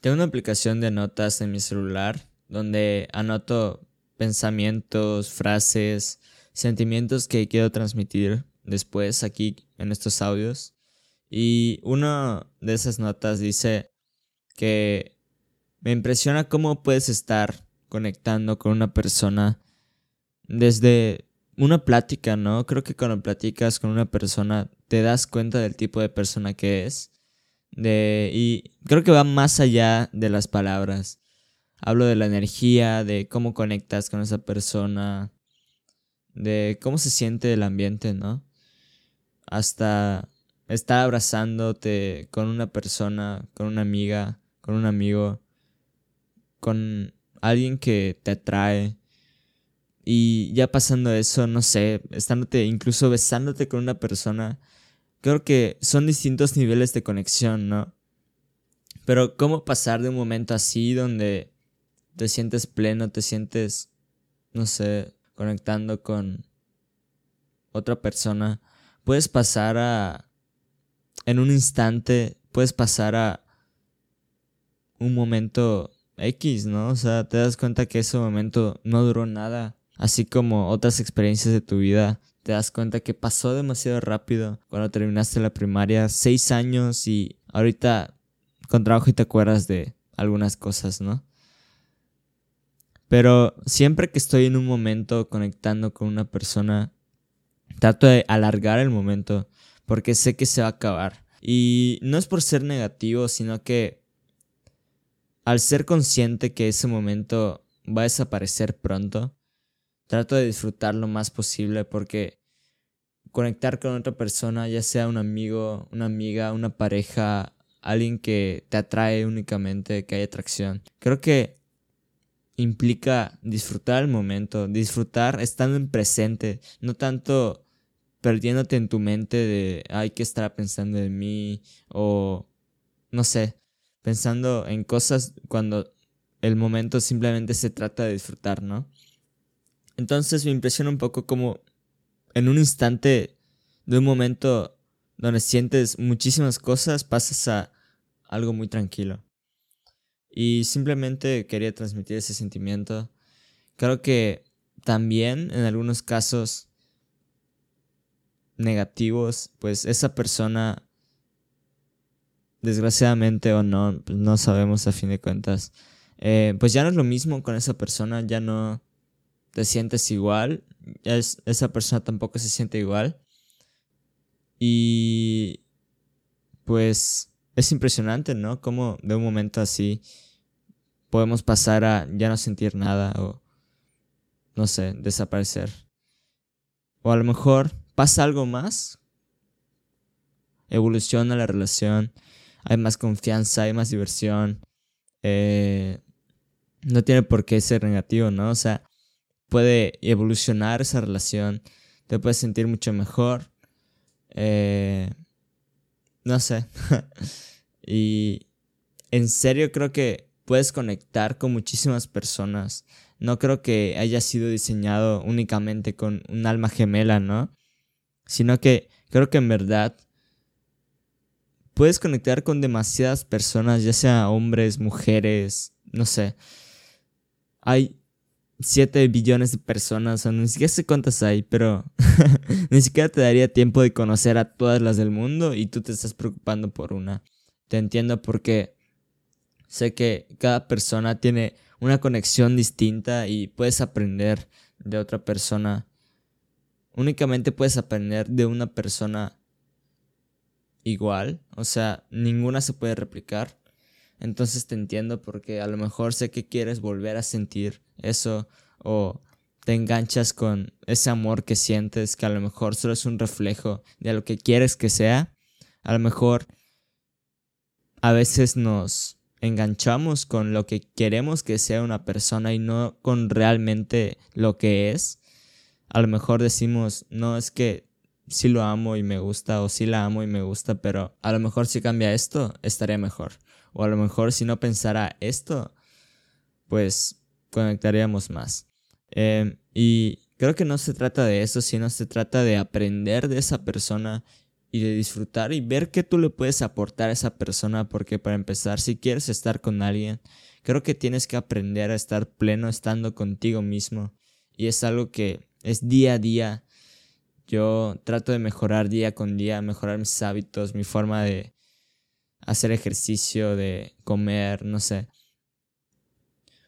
Tengo una aplicación de notas en mi celular donde anoto pensamientos, frases, sentimientos que quiero transmitir después aquí en estos audios. Y una de esas notas dice que me impresiona cómo puedes estar conectando con una persona desde una plática, ¿no? Creo que cuando platicas con una persona te das cuenta del tipo de persona que es. De, y creo que va más allá de las palabras. Hablo de la energía, de cómo conectas con esa persona, de cómo se siente el ambiente, ¿no? Hasta estar abrazándote con una persona, con una amiga, con un amigo, con alguien que te atrae. Y ya pasando eso, no sé, estándote, incluso besándote con una persona, creo que son distintos niveles de conexión, ¿no? Pero cómo pasar de un momento así donde te sientes pleno, te sientes, no sé, conectando con otra persona, puedes pasar a, en un instante, puedes pasar a un momento X, ¿no? O sea, te das cuenta que ese momento no duró nada. Así como otras experiencias de tu vida, te das cuenta que pasó demasiado rápido cuando terminaste la primaria, seis años y ahorita con trabajo y te acuerdas de algunas cosas, ¿no? Pero siempre que estoy en un momento conectando con una persona, trato de alargar el momento porque sé que se va a acabar. Y no es por ser negativo, sino que al ser consciente que ese momento va a desaparecer pronto, trato de disfrutar lo más posible porque conectar con otra persona, ya sea un amigo, una amiga, una pareja, alguien que te atrae únicamente, que hay atracción. Creo que implica disfrutar el momento, disfrutar estando en presente, no tanto perdiéndote en tu mente de hay que estar pensando en mí o no sé, pensando en cosas cuando el momento simplemente se trata de disfrutar, ¿no? Entonces me impresiona un poco como en un instante de un momento donde sientes muchísimas cosas pasas a algo muy tranquilo. Y simplemente quería transmitir ese sentimiento. Creo que también en algunos casos negativos, pues esa persona, desgraciadamente o no, pues no sabemos a fin de cuentas, eh, pues ya no es lo mismo con esa persona, ya no te sientes igual, esa persona tampoco se siente igual. Y pues es impresionante, ¿no? Como de un momento así podemos pasar a ya no sentir nada o, no sé, desaparecer. O a lo mejor pasa algo más, evoluciona la relación, hay más confianza, hay más diversión. Eh, no tiene por qué ser negativo, ¿no? O sea, puede evolucionar esa relación, te puedes sentir mucho mejor. Eh, no sé. y en serio creo que puedes conectar con muchísimas personas. No creo que haya sido diseñado únicamente con un alma gemela, ¿no? Sino que creo que en verdad puedes conectar con demasiadas personas, ya sea hombres, mujeres, no sé. Hay 7 billones de personas, o ni siquiera sé cuántas hay, pero ni siquiera te daría tiempo de conocer a todas las del mundo y tú te estás preocupando por una. Te entiendo porque sé que cada persona tiene una conexión distinta y puedes aprender de otra persona. Únicamente puedes aprender de una persona igual, o sea, ninguna se puede replicar. Entonces te entiendo porque a lo mejor sé que quieres volver a sentir eso o te enganchas con ese amor que sientes que a lo mejor solo es un reflejo de lo que quieres que sea. A lo mejor a veces nos enganchamos con lo que queremos que sea una persona y no con realmente lo que es. A lo mejor decimos, no es que sí lo amo y me gusta o sí la amo y me gusta, pero a lo mejor si cambia esto, estaría mejor. O a lo mejor si no pensara esto, pues conectaríamos más. Em, y creo que no se trata de eso, sino se trata de aprender de esa persona y de disfrutar y ver qué tú le puedes aportar a esa persona, porque para empezar, si quieres estar con alguien, creo que tienes que aprender a estar pleno estando contigo mismo y es algo que es día a día. Yo trato de mejorar día con día, mejorar mis hábitos, mi forma de hacer ejercicio, de comer, no sé.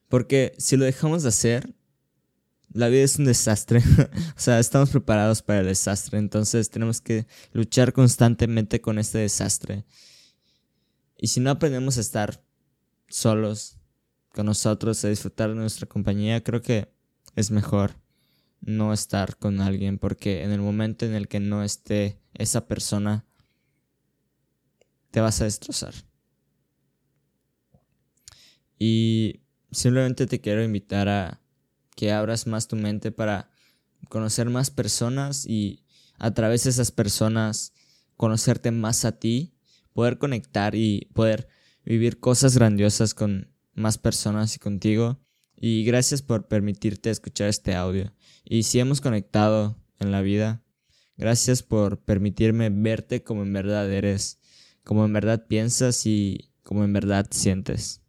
Porque si lo dejamos de hacer, la vida es un desastre. o sea, estamos preparados para el desastre. Entonces tenemos que luchar constantemente con este desastre. Y si no aprendemos a estar solos con nosotros, a disfrutar de nuestra compañía, creo que es mejor no estar con alguien. Porque en el momento en el que no esté esa persona, te vas a destrozar. Y simplemente te quiero invitar a que abras más tu mente para conocer más personas y a través de esas personas conocerte más a ti, poder conectar y poder vivir cosas grandiosas con más personas y contigo. Y gracias por permitirte escuchar este audio. Y si hemos conectado en la vida, gracias por permitirme verte como en verdad eres, como en verdad piensas y como en verdad sientes.